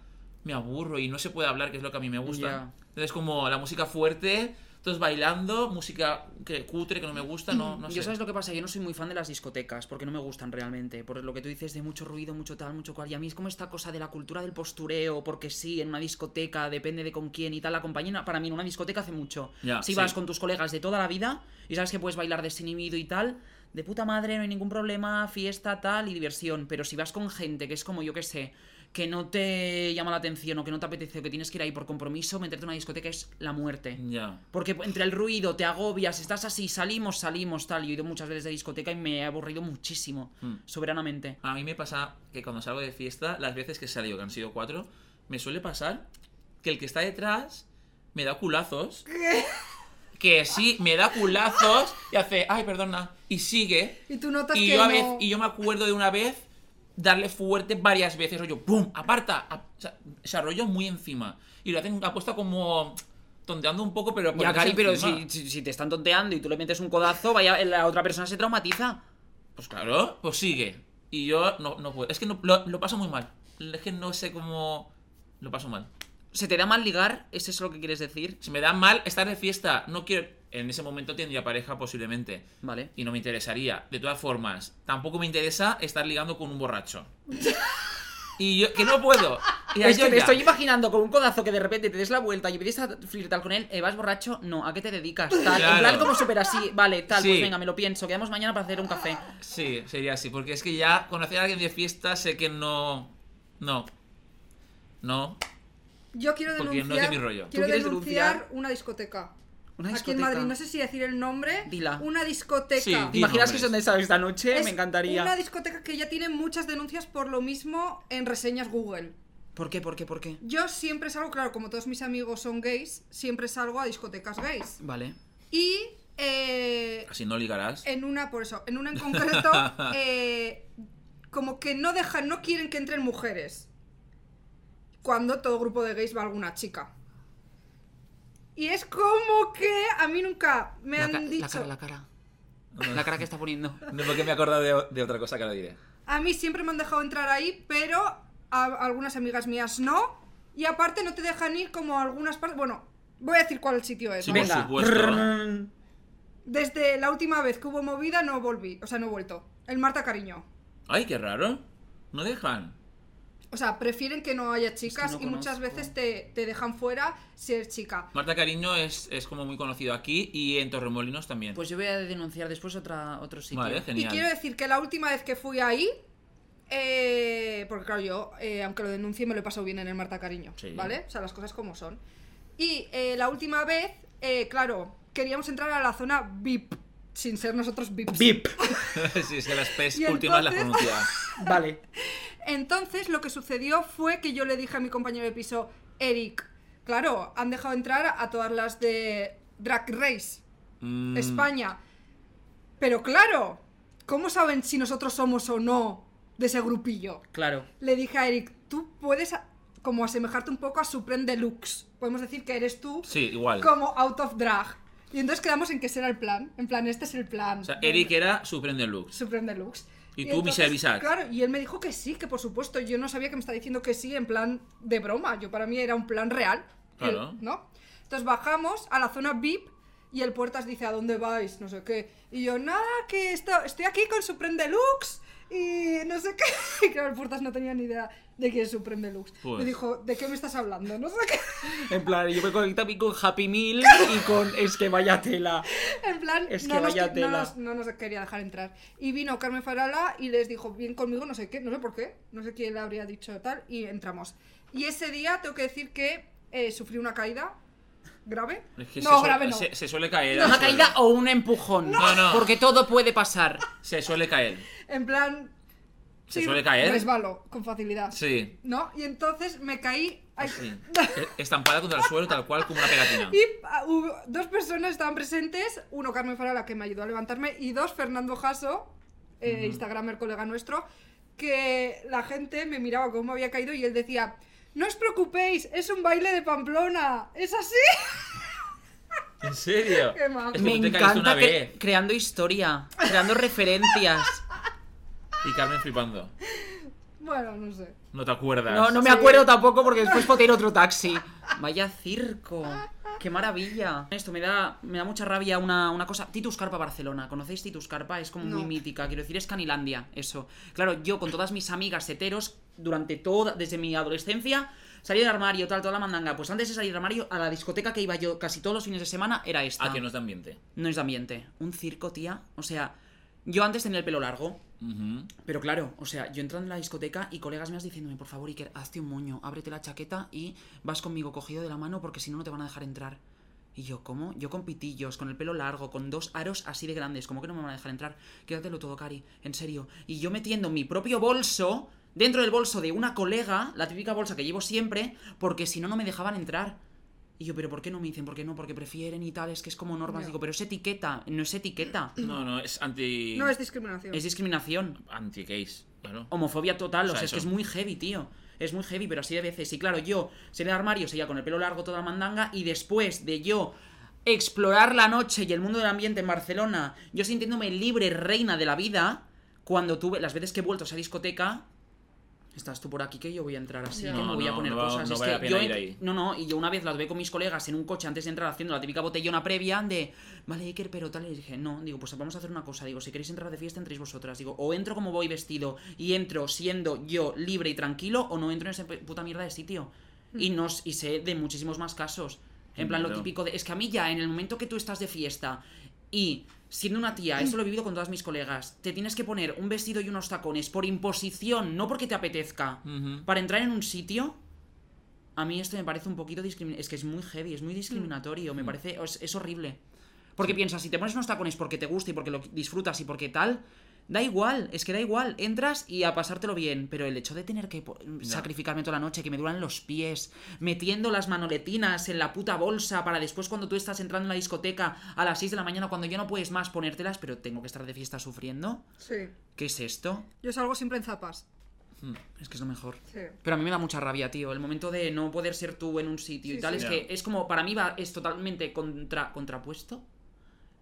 me aburro y no se puede hablar, que es lo que a mí me gusta. Yeah. Entonces, como la música fuerte, entonces bailando, música que cutre, que no me gusta, no, no. Yo sabes lo que pasa, yo no soy muy fan de las discotecas, porque no me gustan realmente. Por lo que tú dices de mucho ruido, mucho tal, mucho cual. Y a mí es como esta cosa de la cultura del postureo, porque sí, en una discoteca, depende de con quién y tal, la compañía, para mí en una discoteca hace mucho. Yeah, si vas con tus colegas de toda la vida y sabes que puedes bailar desinhibido y tal, de puta madre, no hay ningún problema, fiesta, tal y diversión. Pero si vas con gente que es como yo que sé, que no te llama la atención o que no te apetece o que tienes que ir ahí por compromiso, meterte en una discoteca es la muerte. Ya. Porque entre el ruido te agobias, estás así, salimos, salimos, tal. Yo he ido muchas veces de discoteca y me he aburrido muchísimo, hmm. soberanamente. A mí me pasa que cuando salgo de fiesta, las veces que he salido, que han sido cuatro, me suele pasar que el que está detrás me da culazos. ¿Qué? [laughs] que sí me da culazos y hace, ay, perdona, y sigue. Y tú notas y que yo a no... vez, Y yo me acuerdo de una vez darle fuerte varias veces, rollo, ¡pum! ¡Aparta! A, o sea, se arrolló muy encima. Y lo hacen apuesta como tonteando un poco, pero... Ya, Cari, pero si, si, si, te están tonteando y tú le metes un codazo, vaya, la otra persona se traumatiza. Pues claro, pues sigue. Y yo no, no puedo. Es que no, lo, lo paso muy mal. Es que no sé cómo... Lo paso mal. ¿Se te da mal ligar? ¿Es eso lo que quieres decir? Se me da mal estar de fiesta. No quiero. En ese momento tendría pareja posiblemente. Vale. Y no me interesaría. De todas formas, tampoco me interesa estar ligando con un borracho. [laughs] y yo, que no puedo. Y es que me estoy imaginando con un codazo que de repente te des la vuelta y empieces a flirtar con él. Eh, ¿Vas borracho? No, ¿a qué te dedicas? Tal, claro. En plan como súper así. Vale, tal, pues sí. pues venga, me lo pienso. Quedamos mañana para hacer un café. Sí, sería así. Porque es que ya conocer a alguien de fiesta sé que no. No. No. Yo quiero denunciar. Quiero denunciar, una discoteca. Una discoteca. Aquí en Madrid, no sé si decir el nombre. Dila. Una discoteca. Imaginas que son de esa esta noche? Me encantaría. Una discoteca que ya tiene muchas denuncias por lo mismo en reseñas Google. ¿Por qué? ¿Por qué? ¿Por qué? Yo siempre salgo, claro, como todos mis amigos son gays, siempre salgo a discotecas gays. Vale. Y eh, Así no ligarás. En una, por eso, en una en [laughs] concreto, eh, como que no dejan, no quieren que entren mujeres cuando todo grupo de gays va a alguna chica. Y es como que a mí nunca me la han dicho... La cara, la cara. La cara que está poniendo. [laughs] No, porque me he acordado de, de otra cosa que ahora diré. A mí siempre me han dejado entrar ahí, pero a algunas amigas mías no. Y aparte no te dejan ir como a algunas partes... Bueno, voy a decir cuál sitio es. Sí, ¿no? Venga. supuesto. [laughs] Desde la última vez que hubo movida no volví, o sea, no he vuelto. El Marta Cariño. Ay, qué raro. No dejan. O sea, prefieren que no haya chicas no y muchas conozco. veces te, te dejan fuera si eres chica. Marta Cariño es, es como muy conocido aquí y en Torremolinos también. Pues yo voy a denunciar después otra, otro sitio. vale, Y genial. quiero decir que la última vez que fui ahí, eh, porque claro, yo, eh, aunque lo denuncie, me lo he pasado bien en el Marta Cariño, Sí. ¿vale? O sea, las cosas como son. Y eh, la última vez, eh, claro, queríamos entrar a la zona VIP, sin ser nosotros VIPs. VIP. [laughs] sí, es que las P's Y últimas las entonces- pronuncia. [laughs] Vale. Entonces, lo que sucedió fue que yo le dije a mi compañero de piso, Eric, claro, han dejado entrar a todas las de Drag Race, Mm, España. Pero claro, ¿cómo saben si nosotros somos o no de ese grupillo? Claro. Le dije a Eric, tú puedes como asemejarte un poco a Supreme Deluxe. Podemos decir que eres tú Sí, igual. como out of drag. Y entonces quedamos en que ese era el plan. En plan, este es el plan. O sea, Eric era Supreme Deluxe. Supreme Deluxe. Y tú, Michelle Visage. Claro, y él me dijo que sí, que por supuesto. Yo no sabía que me estaba diciendo que sí en plan de broma. Yo para mí era un plan real. Claro. Él, ¿No? Entonces bajamos a la zona VIP y el puertas dice, ¿a dónde vais? No sé qué. Y yo, nada, que esto- estoy aquí con Supreme Deluxe y no sé qué. [laughs] Y claro, el puertas no tenía ni idea. De que es Supreme Deluxe. Pues. Me dijo, ¿de qué me estás hablando? No sé qué. [laughs] En plan, yo me conecto también con Happy Meal [laughs] y con. Es que vaya tela. En plan, Es no, que nos, vaya no tela. nos- no nos quería dejar entrar. Y vino Carmen Farala y les dijo, bien conmigo, no sé qué, no sé por qué, no sé quién le habría dicho tal, y entramos. Y ese día tengo que decir que eh, sufrí una caída grave. Es que no, se, grave no. se, se suele caer. ¿Una al suelo. caída o un empujón? No, no. Porque todo puede pasar. Se suele caer. En plan... ¿Se suele caer? Resbalo, con facilidad. Sí. ¿No? Y entonces me caí... Así. E- Estampada contra el suelo, tal cual, como una pegatina. [laughs] Y ah, hubo- dos personas estaban presentes, uno Carmen Farala que me ayudó a levantarme y dos Fernando Jasso, eh, Instagramer colega nuestro, que la gente me miraba cómo había caído y él decía, no os preocupéis, es un baile de Pamplona, ¿es así? ¿En serio? [laughs] Qué. Es que Me tú te caíste una encanta vez. creando historia, creando referencias. Y Carmen flipando. Bueno, no sé. No te acuerdas. No, no me Sí. acuerdo tampoco porque después puedo ir otro taxi. Vaya circo. Qué maravilla. Esto me da, me da mucha rabia una, una cosa. Titus Carpa Barcelona. ¿Conocéis Titus Carpa? Es como muy mítica. Quiero decir, es Canilandia. Eso. Claro, yo con todas mis amigas heteros, durante toda, desde mi adolescencia, salí del armario, tal, toda la mandanga. Pues antes de salir del armario, a la discoteca que iba yo casi todos los fines de semana era esta. Ah, que no es de ambiente. No es de ambiente. Un circo, tía. O sea, yo antes tenía el pelo largo. Pero claro, o sea, yo entrando en la discoteca y colegas mías diciéndome, por favor, Iker, hazte un moño, ábrete la chaqueta y vas conmigo cogido de la mano porque si no, no te van a dejar entrar. Y yo, ¿cómo? Yo con pitillos, con el pelo largo, con dos aros así de grandes, ¿cómo que no me van a dejar entrar? Quédatelo todo, Cari, en serio. Y yo metiendo mi propio bolso dentro del bolso de una colega, la típica bolsa que llevo siempre, porque si no, no me dejaban entrar. Y yo, ¿pero por qué no me dicen? ¿Por qué no? Porque prefieren y tal, es que es como normas. No. Digo, pero es etiqueta, no es etiqueta. [clears throat] No, no, es anti. No es discriminación. Es discriminación. Anti-gays. Claro. Homofobia total, o O sea, es que es muy heavy, tío. Es muy heavy, pero así de veces. Y claro, yo salí del armario, seguía con el pelo largo toda la mandanga, y después de yo explorar la noche y el mundo del ambiente en Barcelona, yo sintiéndome libre, reina de la vida, cuando tuve, las veces que he vuelto a esa discoteca, estás tú por aquí que yo voy a entrar así, que me No, voy a poner no cosas. no es que yo ir ent- ahí. No, no, y yo una vez las ve con mis colegas en un coche antes de entrar haciendo la típica botellona previa de, vale, Iker, pero tal, y dije, no, digo, pues vamos a hacer una cosa, digo, si queréis entrar de fiesta, entréis vosotras, digo, o entro como voy vestido y entro siendo yo libre y tranquilo, o no entro en esa puta mierda de sitio. Y, nos, y sé de muchísimos más casos. En plan, lo típico de, es que a mí ya, en el momento que tú estás de fiesta y siendo una tía, esto lo he vivido con todas mis colegas, te tienes que poner un vestido y unos tacones por imposición, no porque te apetezca, para entrar en un sitio, a mí esto me parece un poquito discriminatorio. Es que es muy heavy, es muy discriminatorio, me parece. Es, es horrible. Porque piensas, si te pones unos tacones porque te gusta y porque lo disfrutas y porque tal, da igual, es que da igual. Entras y a pasártelo bien. Pero el hecho de tener que sacrificarme toda la noche, que me duran los pies, metiendo las manoletinas en la puta bolsa para después cuando tú estás entrando en la discoteca a las 6 de la mañana, cuando ya no puedes más ponértelas, pero tengo que estar de fiesta sufriendo. Sí. ¿Qué es esto? Yo salgo siempre en zapas. Es que es lo mejor. Sí. Pero a mí me da mucha rabia, tío. El momento de no poder ser tú en un sitio y tal. sí. Es que es como, para mí va, es totalmente contra, contrapuesto.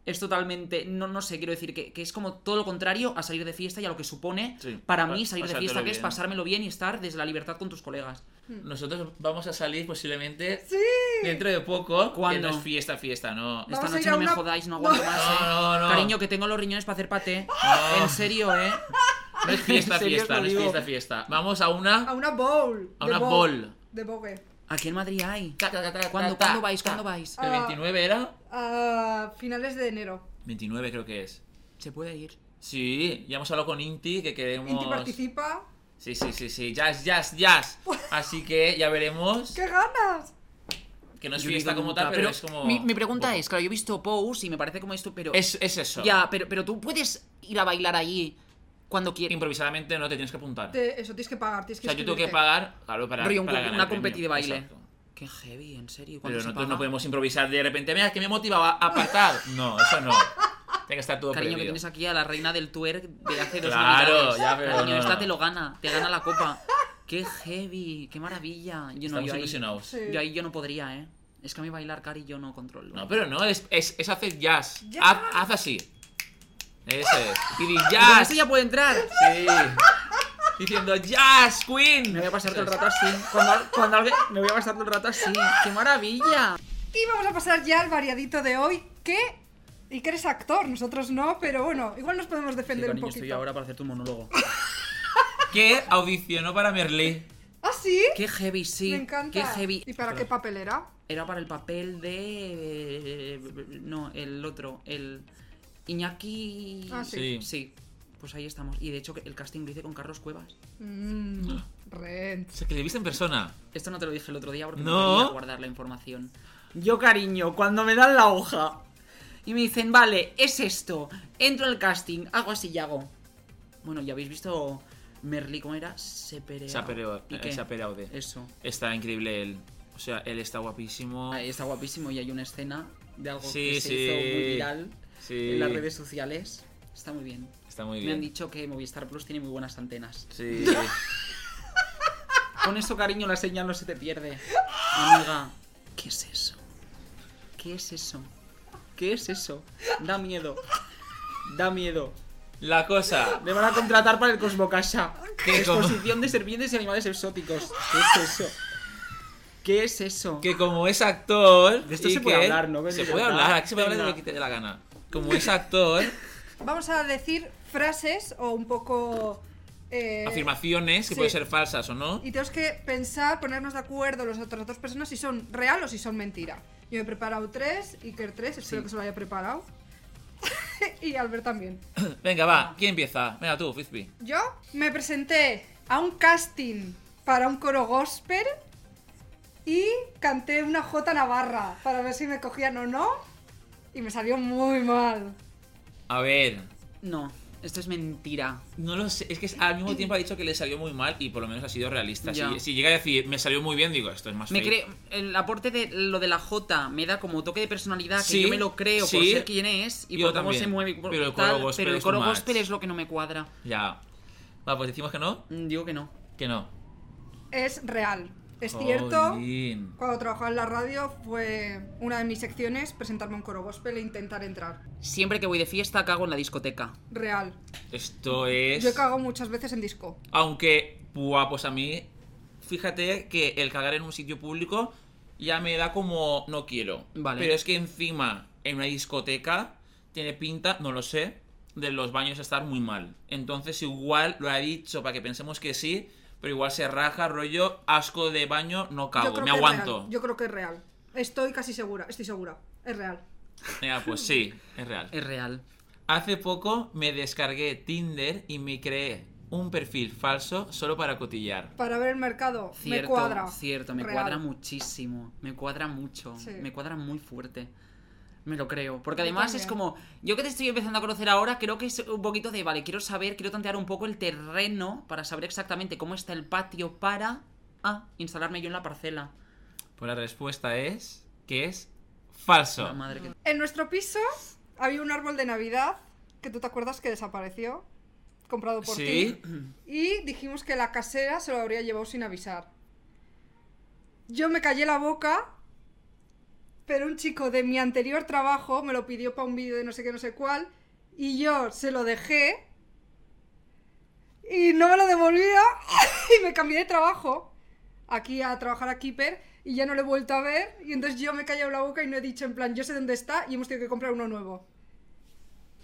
Es totalmente, no, no sé, quiero decir que, que es como todo lo contrario a salir de fiesta y a lo que supone Sí, para pa- mí salir de fiesta, que es pasármelo bien y estar desde la libertad con tus colegas. Nosotros vamos a salir posiblemente Sí. dentro de poco. Que ¿Cuándo? no es fiesta, fiesta, no. Esta a noche no me jodáis, no [laughs] aguanto No. más. eh. No, no, no. Cariño, que tengo los riñones para hacer paté. En serio, ¿eh? No es fiesta, [laughs] fiesta, no es fiesta, fiesta. Vamos a una. A una bowl. A una bowl. bowl. De bogue. Aquí en Madrid hay. Ta, ta, ta, ta, ¿Cuándo, ta, ¿cuándo ta, vais? ¿Cuándo vais? ¿El 29 era? A finales de enero. 29 creo que es. Se puede ir. Sí, ya hemos hablado con Inti que queremos. Inti participa. Sí, sí, sí, sí. Jazz, jazz, jazz. [laughs] Así que ya veremos. ¡Qué ganas! Que no es Yo fiesta como nunca, tal, pero, es como. Mi, mi pregunta es, claro, yo he visto Pose y me parece como esto, pero... Es, es eso. Ya, pero, pero tú puedes ir a bailar allí cuando quieras. Improvisadamente no te tienes que apuntar. Te- eso tienes que pagar. Tienes O que sea, yo tengo que inscribirte. pagar, claro, para, Rollo, un para co- ganar una el premio. competi de baile. Exacto. Qué heavy, en serio. Pero ¿cuánto se nosotros paga? no podemos improvisar de repente, mira, que me motiva a apartar. [laughs] No, eso no. Tiene que estar todo Cariño, que tienes aquí a la reina del twerk de hace dos Claro, navidades. ya, pero Cariño, no, esta no. te lo gana, te gana la copa. Qué heavy, qué maravilla. Yo no, Estamos yo ahí, ilusionados. Sí. yo ahí yo no podría, ¿eh? Es que a mí bailar, Cari, yo no controlo. No, pero no, es, es, es hacer jazz. Jazz. Haz, haz así. Ese es. Y di ¿Con jazz. esto ya puede entrar? Sí. Diciendo jazz, Queen. Me voy a pasar todo el rato así. Cuando, cuando alguien- Me voy a pasar todo el rato así. ¡Qué maravilla! Y vamos a pasar ya al variadito de hoy. Que. Y que eres actor, nosotros no, pero bueno, igual nos podemos Sí, defender un cariño, poquito. estoy ahora para hacer tu monólogo. [laughs] Que audicionó para Merlí. ¿Ah, sí? Qué heavy, sí. Me encanta. Qué heavy. ¿Y para qué papel era? Era para el papel de. No, el otro. El. Iñaki. Ah, Sí. Sí. Pues ahí estamos. Y de hecho, el casting lo hice con Carlos Cuevas. Mmm. Rent. O sea, que le viste en persona. Esto no te lo dije el otro día porque No. no quería guardar la información. Yo, cariño, cuando me dan la hoja y me dicen, vale, es esto, entro al casting, hago así y hago. Bueno, ya habéis visto Merly, ¿cómo era? Sepereo. Sapereo- ¿Y eh, qué? Saperaude. Eso. Está increíble él. O sea, él está guapísimo. Ahí está guapísimo y hay una escena de algo Sí, que se sí. hizo muy viral Sí. en las redes sociales. Está muy bien. Está muy Me han dicho que Movistar Plus tiene muy buenas antenas. Sí. [laughs] Con eso, cariño, la señal no se te pierde. Amiga, ¿qué es eso? ¿Qué es eso? ¿Qué es eso? Da miedo. Da miedo. La cosa. Me van a contratar para el Cosmocasa. Exposición de serpientes y animales exóticos. ¿Qué es eso? ¿Qué es eso? Que como es actor. De esto se puede que- hablar, ¿no? Se De puede hablar, aquí se puede hablar de lo que te dé la gana. Como es actor, [laughs] Vamos a decir frases o un poco. eh, afirmaciones que sí. pueden ser falsas o no. Y tenemos que pensar, ponernos de acuerdo las otras dos personas si son real o si son mentira. Yo he preparado tres, Iker tres, espero Sí. que se lo haya preparado. [laughs] y Albert también. [coughs] Venga, va, ¿quién empieza? Venga tú, Fizpi. Yo me presenté a un casting para un coro gospel y canté una J Navarra para ver si me cogían o no. Y me salió muy mal. A ver, No, esto es mentira. no lo sé. Es que al mismo tiempo ha dicho que le salió muy mal y por lo menos ha sido realista. Si, si llega a decir, me salió muy bien, digo, esto es más Me fake. cree, el aporte de lo de la J me da como toque de personalidad que Sí, yo me lo creo por sí. ser quien es y Yo por cómo también, se mueve y por pero el tal, coro gospel pero el es coro gospel es lo que no me cuadra. Ya. Va, pues decimos que no. Mm, Digo que no. Que no. Es real. Es cierto. Jolín. Cuando trabajaba en la radio fue una de mis secciones presentarme a un coro gospel e intentar entrar. Siempre que voy de fiesta cago en la discoteca. Real. Esto es. Yo he cagado muchas veces en disco. Aunque, buah, pues a mí, fíjate que el cagar en un sitio público ya me da como no quiero. Vale. Pero es que encima, en una discoteca, tiene pinta, no lo sé, de los baños estar muy mal. Entonces, igual lo ha dicho para que pensemos que sí, pero igual se raja, rollo, asco de baño, no cago, me aguanto. real. Yo creo que es real. Estoy casi segura. Estoy segura. Es real. Venga, pues sí, es real. Es real. Hace poco me descargué Tinder y me creé un perfil falso solo para cotillar. Para ver el mercado. Cierto, me cuadra. cierto, me Real. cuadra muchísimo. Me cuadra mucho. Sí. Me cuadra muy fuerte. Me lo creo. Porque además es como. Yo que te estoy empezando a conocer ahora, creo que es un poquito de. Vale, quiero saber, quiero tantear un poco el terreno para saber exactamente cómo está el patio para. Ah, instalarme yo en la parcela. Pues la respuesta es que es falso. La madre que. En nuestro piso había un árbol de Navidad que tú te acuerdas que desapareció. Comprado por Sí. ti. Y dijimos que la casera se lo habría llevado sin avisar. Yo me callé la boca, pero un chico de mi anterior trabajo me lo pidió para un vídeo de no sé qué, no sé cuál, y yo se lo dejé y no me lo devolvía [laughs] y me cambié de trabajo aquí a trabajar a Keeper y ya no lo he vuelto a ver y entonces yo me he callado la boca y no he dicho en plan yo sé dónde está y hemos tenido que comprar uno nuevo.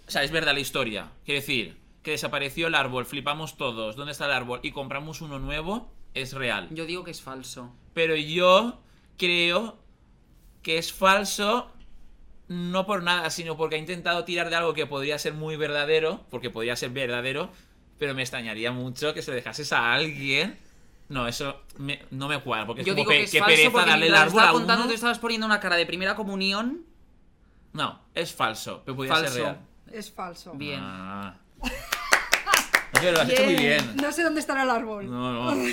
O sea, es verdad la historia. Quiere decir, que desapareció el árbol, flipamos todos, ¿dónde está el árbol? Y compramos uno nuevo, es real. Yo digo que es falso. Pero yo creo que es falso no por nada, sino porque ha intentado tirar de algo que podría ser muy verdadero, porque podría ser verdadero, pero me extrañaría mucho que se lo dejases a alguien. No, eso me- no me cuadra, porque es Yo como digo que es qué falso pereza porque darle el árbol a contando uno. tú estabas poniendo una cara de primera comunión. No, es falso, pero podría ser Falso. real. Es falso. Bien. Ah. [laughs] Lo has hecho muy bien. No sé dónde estará el árbol. No, no.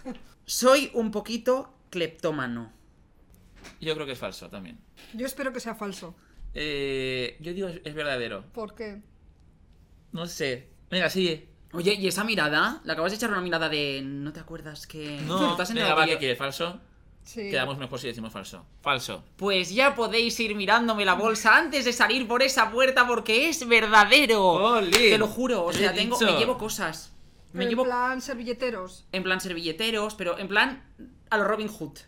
[laughs] Soy un poquito cleptómano. Yo creo que es falso también. Yo espero que sea falso. Eh, yo digo es es verdadero. ¿Por qué? No sé. Venga, sigue. Oye, ¿y esa mirada? ¿Le acabas de echar una mirada de... ¿No te acuerdas que... No, estás venga, enterado va, que ¿qué yo- quieres? ¿Falso? Sí. Quedamos mejor si decimos falso. Falso. Pues ya podéis ir mirándome la bolsa antes de salir por esa puerta porque es verdadero. Jolín. Te lo juro, o sea, tengo, dicho. me llevo cosas. Me en llevo plan servilleteros. en plan servilleteros, pero en plan a los Robin Hood.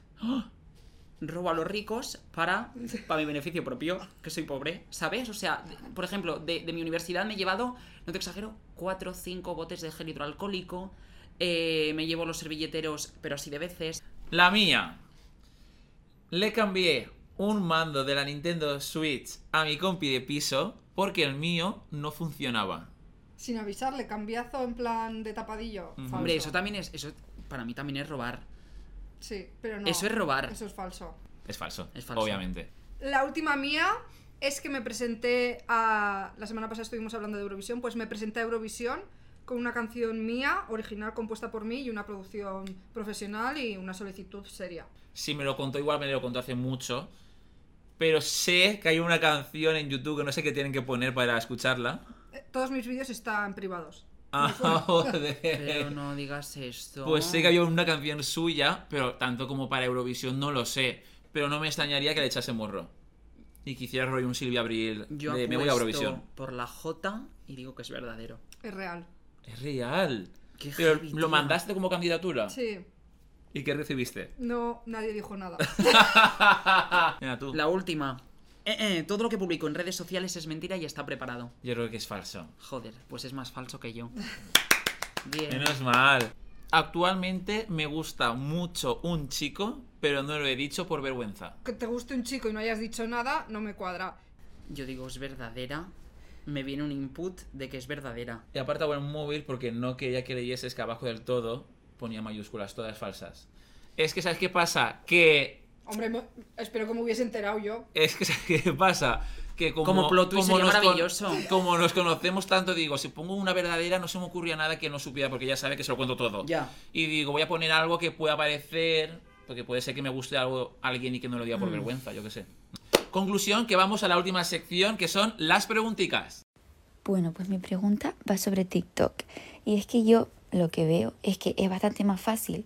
Robo a los ricos para, para mi beneficio propio, que soy pobre, ¿sabes? O sea, de- por ejemplo, de, de mi universidad me he llevado, no te exagero, 4 o 5 botes de gel hidroalcohólico, Eh, me llevo los servilleteros, pero así de veces. La mía. Le cambié un mando de la Nintendo Switch a mi compi de piso porque el mío no funcionaba. Sin avisarle, cambiazo en plan de tapadillo. Hombre, eso también es. Eso para mí también es robar. Sí, pero no. Eso es robar. Eso es falso. Es falso. Es falso. Obviamente. La última mía es que me presenté a. La semana pasada estuvimos hablando de Eurovisión, pues me presenté a Eurovisión con una canción mía, original compuesta por mí, y una producción profesional y una solicitud seria. Si me lo contó, igual me lo contó hace mucho. Pero sé que hay una canción en YouTube que no sé qué tienen que poner para escucharla. Eh, Todos mis vídeos están privados. Ah, [laughs] joder. Pero no digas esto. Pues sé que había una canción suya, pero tanto como para Eurovisión no lo sé. Pero no me extrañaría que le echase morro. Y que hiciera rollo un Silvia Abril Yo de me voy a Eurovisión. por la J y digo que es verdadero. Es real. Es real. Qué Pero heavy, lo tío. mandaste como candidatura. Sí. ¿Y qué recibiste? No, nadie dijo nada. Mira [laughs] tú. La última. Eh, eh, todo lo que publico en redes sociales es mentira y está preparado. Yo creo que es falso. Joder, pues es más falso que yo. [laughs] Bien. Menos mal. Actualmente me gusta mucho un chico, pero no lo he dicho por vergüenza. Que te guste un chico y no hayas dicho nada, no me cuadra. Yo digo es verdadera. Me viene un input de que es verdadera. Y aparte hago un móvil porque no quería que leyeses que abajo del todo ponía mayúsculas, todas falsas. Es que, ¿sabes qué pasa? Que Hombre, me- espero que me hubiese enterado yo. Es que, ¿sabes [laughs] qué pasa? Que como, Como plot twist sería nos con- maravilloso. como nos conocemos tanto, digo, si pongo una verdadera no se me ocurría nada que no supiera porque ya sabe que se lo cuento todo. Ya. Y digo, voy a poner algo que pueda parecer, porque puede ser que me guste algo a alguien y que no lo diga Mm. por vergüenza, yo qué sé. Conclusión, que vamos a la última sección, que son las pregunticas. Bueno, pues mi pregunta va sobre TikTok. Y es que yo lo que veo es que es bastante más fácil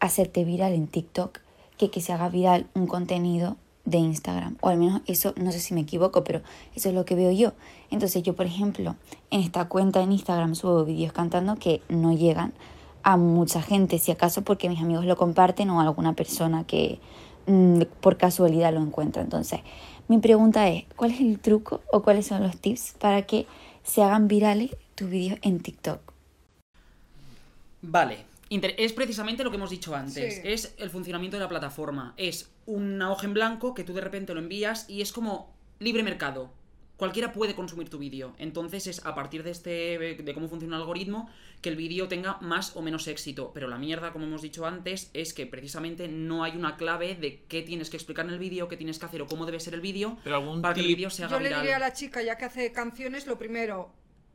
hacerte viral en TikTok que que se haga viral un contenido de Instagram. O al menos eso, no sé si me equivoco, pero eso es lo que veo yo. Entonces yo, por ejemplo, en esta cuenta en Instagram subo vídeos cantando que no llegan a mucha gente, si acaso porque mis amigos lo comparten o alguna persona que mm, por casualidad lo encuentra. Entonces, mi pregunta es, ¿cuál es el truco o cuáles son los tips para que se hagan virales tus vídeos en TikTok? Vale. Inter- es precisamente lo que hemos dicho antes. Sí. Es el funcionamiento de la plataforma. Es una hoja en blanco que tú de repente lo envías y es como libre mercado. Cualquiera puede consumir tu vídeo. Entonces es a partir de este de cómo funciona el algoritmo que el vídeo tenga más o menos éxito. Pero la mierda, como hemos dicho antes, es que precisamente no hay una clave de qué tienes que explicar en el vídeo, qué tienes que hacer o cómo debe ser el vídeo Pero algún para que el vídeo se haga Yo le diría a la chica, ya que hace canciones, lo primero,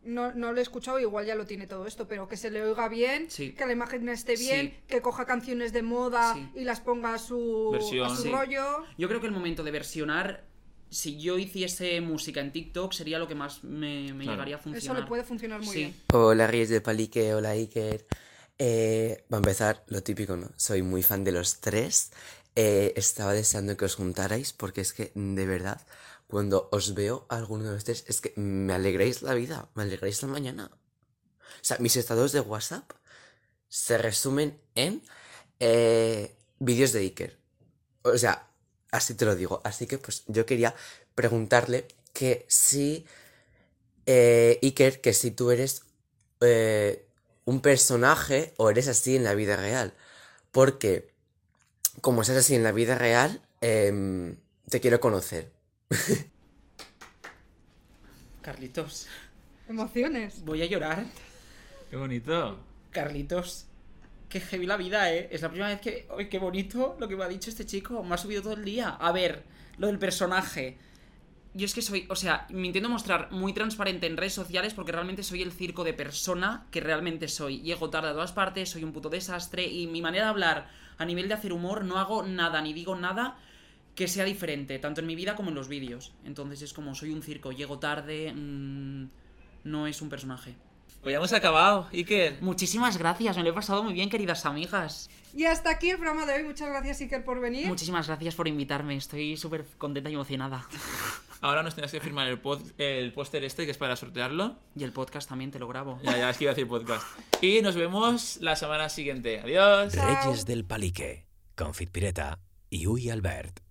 no, no lo he escuchado, igual ya lo tiene todo esto, pero que se le oiga bien, Sí. que la imagen esté bien, Sí. que coja canciones de moda Sí. y las ponga a su, Versión. a su Sí. rollo. Yo creo que el momento de versionar, si yo hiciese música en TikTok, sería lo que más me, me Claro. llegaría a Eso funcionar. le puede funcionar muy Sí. bien. Hola Reyes de Palique, hola Iker. Eh, va a empezar lo típico, ¿no? Soy muy fan de los tres. Eh, estaba deseando que os juntarais porque es que, de verdad, cuando os veo a alguno de tres, es que me alegráis la vida, me alegráis la mañana. O sea, mis estados de WhatsApp se resumen en eh, vídeos de Iker. O sea, así te lo digo. Así que, pues, yo quería preguntarle que si eh, Iker, que si tú eres eh, un personaje o eres así en la vida real. Porque, como seas así en la vida real, em, te quiero conocer. [laughs] Carlitos, Emociones. voy a llorar. Qué bonito. Carlitos, qué heavy la vida, ¿eh? Es la primera vez que... ¡Ay, qué bonito lo que me ha dicho este chico! Me ha subido todo el día. A ver, lo del personaje. Yo es que soy, o sea, me intento mostrar muy transparente en redes sociales porque realmente soy el circo de persona que realmente soy. Llego tarde a todas partes, soy un puto desastre y mi manera de hablar a nivel de hacer humor no hago nada ni digo nada que sea diferente, tanto en mi vida como en los vídeos. Entonces es como soy un circo, llego tarde, mm, no es un personaje. Pues ya hemos acabado, Iker. Muchísimas gracias, me lo he pasado muy bien, queridas amigas. Y hasta aquí el programa de hoy. Muchas gracias, Iker, por venir. Muchísimas gracias por invitarme, estoy súper contenta y emocionada. [laughs] Ahora nos tienes que firmar el, pod- el póster este que es para sortearlo. Y el podcast también te lo grabo. Ya, ya, es que iba a decir podcast. Y nos vemos la semana siguiente. Adiós. Reyes del Palique, con Fitpireta y Uy Albert.